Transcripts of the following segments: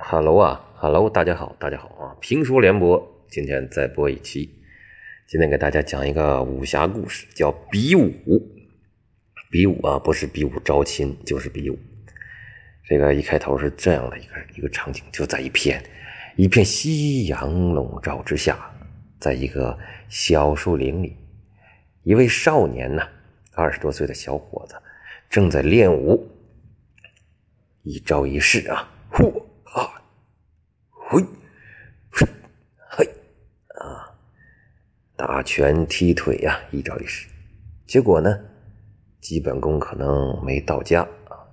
哈喽啊，哈喽，大家好，大家好啊！评书联播，今天再播一期。今天给大家讲一个武侠故事，叫比武。比武啊，不是比武招亲，就是比武。这个一开头是这样的一个一个场景，就在一片一片夕阳笼罩之下，在一个小树林里，一位少年呢，二十多岁的小伙子正在练武，一招一式，啊，嘿，嘿，啊，打拳踢腿呀，一招一式。结果呢，基本功可能没到家啊。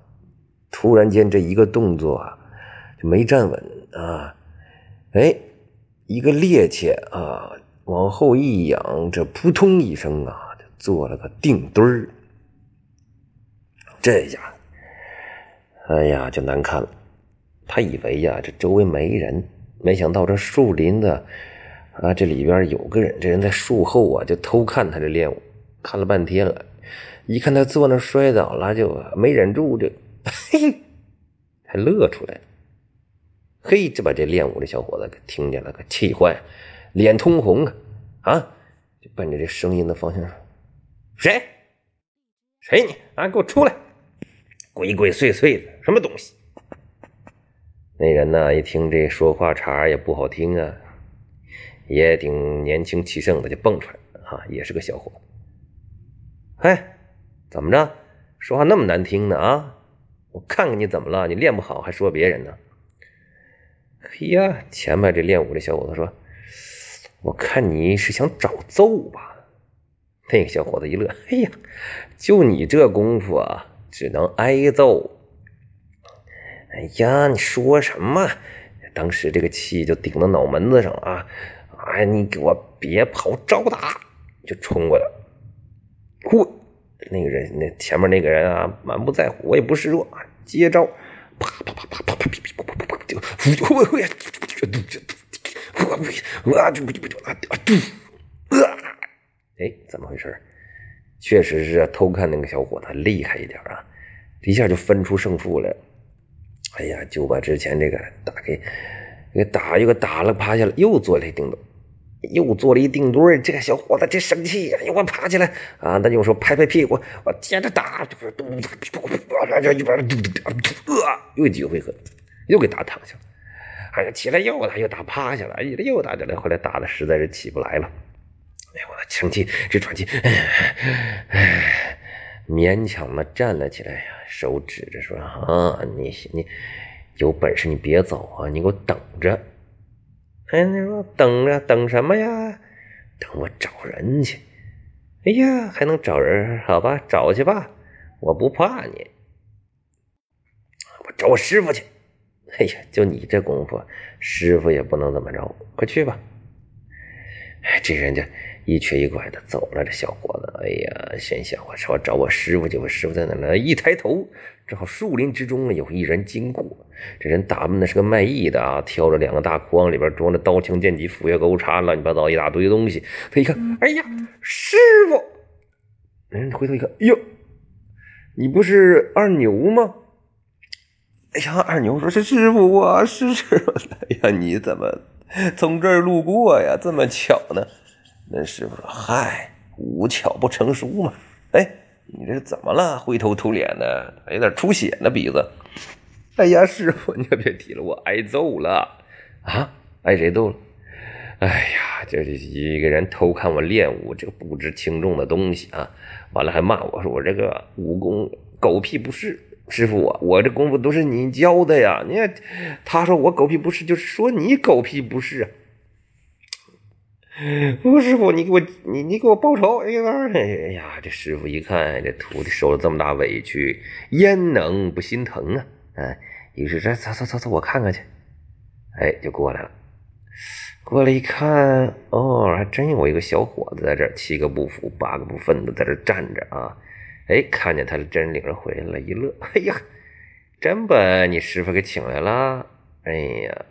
突然间，这一个动作啊，就没站稳啊。哎，一个趔趄啊，往后一仰，这扑通一声啊，就做了个定墩儿。这下，哎呀，就难看了。他以为呀，这周围没人，没想到这树林子啊，这里边有个人。这人在树后啊，就偷看他这练武，看了半天了。一看他坐那摔倒了，就没忍住，就嘿，还乐出来。嘿，这把这练武的小伙子给听见了，可气坏了，脸通红啊啊！就奔着这声音的方向说：“谁？谁你啊？给我出来！鬼鬼祟祟的，什么东西？”那人呢？一听这说话茬也不好听啊，也挺年轻气盛的，就蹦出来啊，也是个小伙子。哎，怎么着？说话那么难听呢？啊，我看看你怎么了？你练不好还说别人呢？嘿呀，前面这练武的小伙子说：“我看你是想找揍吧？”那个小伙子一乐：“哎呀，就你这功夫啊，只能挨揍。”哎呀，你说什么？当时这个气就顶到脑门子上啊！哎，你给我别跑，招打！就冲过来。呼，那个人，那前面那个人啊，满不在乎，我也不示弱啊，接招，啪啪啪啪啪啪啪啪啪啪啪啪，就呼呼呼呀！就就就，我我啊就就就啊啊！哎，怎么回事？确实是偷看那个小伙子厉害一点啊，一下就分出胜负来了。哎呀，就把之前这个打给给打又给打了，趴下了，又做了一定墩，又做了一定墩这个小伙子真生气呀，我爬起来啊，那就说拍拍屁股，我接着打，就是嘟嘟嘟嘟，啊，就一边嘟嘟嘟，又几个回合，又给打躺下了。哎呀，起来又打，又打趴下了，哎呀，又打起来，后来打的实在是起不来了。哎呀，我的生气，直喘气，哎。勉强的站了起来呀，手指着说：“啊，你你有本事你别走啊，你给我等着。”哎，你说等着等什么呀？等我找人去。哎呀，还能找人？好吧，找去吧，我不怕你。我找我师傅去。哎呀，就你这功夫，师傅也不能怎么着。快去吧。哎，这人家。一瘸一拐的走了，这小伙子，哎呀，心想：我说找我师傅去，我师傅在哪呢？一抬头，正好树林之中有一人经过。这人打扮的是个卖艺的啊，挑着两个大筐，里边装着刀枪剑戟斧钺钩叉，乱七八糟一大堆东西。他一看，哎呀，师傅！人回头一看，哎呦，你不是二牛吗？哎呀，二牛说：“是师傅，我是师傅。哎呀，你怎么从这儿路过呀？这么巧呢？”那师傅说：“嗨，无巧不成书嘛。哎，你这是怎么了？灰头土脸的，还有点出血呢，鼻子。哎呀，师傅，你可别提了，我挨揍了啊！挨谁揍了？哎呀，这是一个人偷看我练武，这个不知轻重的东西啊！完了还骂我说我这个武功狗屁不是。师傅，我我这功夫都是你教的呀！你看，他说我狗屁不是，就是说你狗屁不是啊。” 不，师傅，你给我，你你给我报仇！哎呀，哎呀，这师傅一看这徒弟受了这么大委屈，焉能不心疼啊？哎，于是这走走走走，我看看去。哎，就过来了。过来一看，哦，还真有一个小伙子在这七个不服，八个不忿的在这站着啊。哎，看见他的真领着回来了，一乐。哎呀，真把你师傅给请来了。哎呀，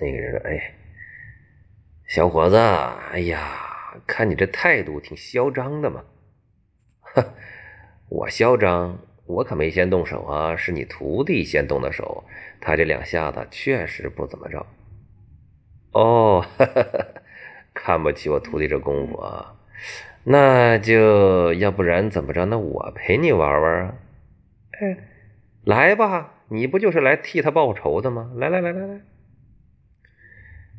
那个人说，哎。小伙子，哎呀，看你这态度挺嚣张的嘛！哈，我嚣张，我可没先动手啊，是你徒弟先动的手。他这两下子确实不怎么着。哦，看不起我徒弟这功夫啊？那就要不然怎么着？那我陪你玩玩啊？哎，来吧，你不就是来替他报仇的吗？来来来来来。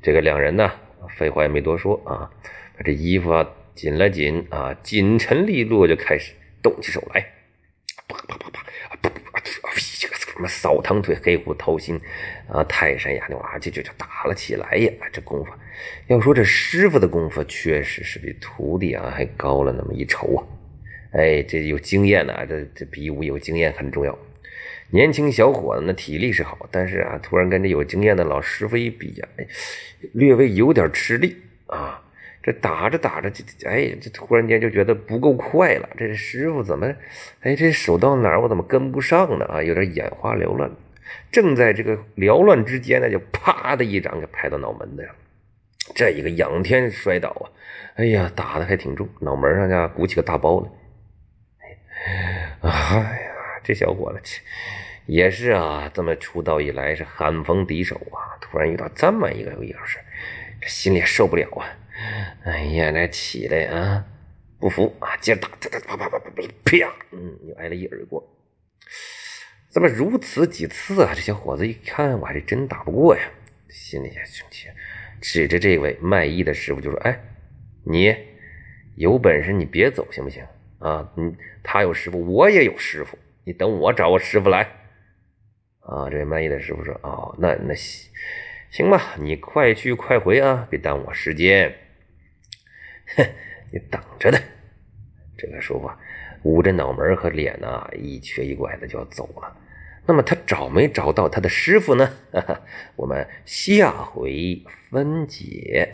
这个两人呢，废话也没多说啊，把这衣服啊紧了紧啊，紧沉利落就开始动起手来，啪啪啪啪，啪啪这个什么扫堂腿、黑虎掏心啊，泰山压顶啊，就就就打了起来呀！这功夫，要说这师傅的功夫确实是比徒弟啊还高了那么一筹啊！哎，这有经验呢，这这比武有经验很重要。年轻小伙子那体力是好，但是啊，突然跟这有经验的老师傅一比呀，哎，略微有点吃力啊。这打着打着，这哎，这突然间就觉得不够快了。这师傅怎么，哎，这手到哪儿我怎么跟不上呢？啊，有点眼花缭乱。正在这个缭乱之间呢，就啪的一掌给拍到脑门子上，这一个仰天摔倒啊！哎呀，打的还挺重，脑门上呢鼓起个大包来。哎呀，这小伙子也是啊，这么出道以来是寒风敌手啊，突然遇到这么一个一个事这心里受不了啊！哎呀，来起来啊，不服啊，接着打，啪啪啪啪啪啪，嗯，又挨了一耳光。怎么如此几次啊？这小伙子一看，我还是真打不过呀，心里也生气，指着这位卖艺的师傅就说：“哎，你有本事你别走行不行？啊，你他有师傅，我也有师傅，你等我找我师傅来。”啊，这位卖艺的师傅说：“哦，那那行吧，你快去快回啊，别耽误我时间。”哼，你等着的。这个说话，捂着脑门和脸呐，一瘸一拐的就要走了。那么他找没找到他的师傅呢？哈哈我们下回分解。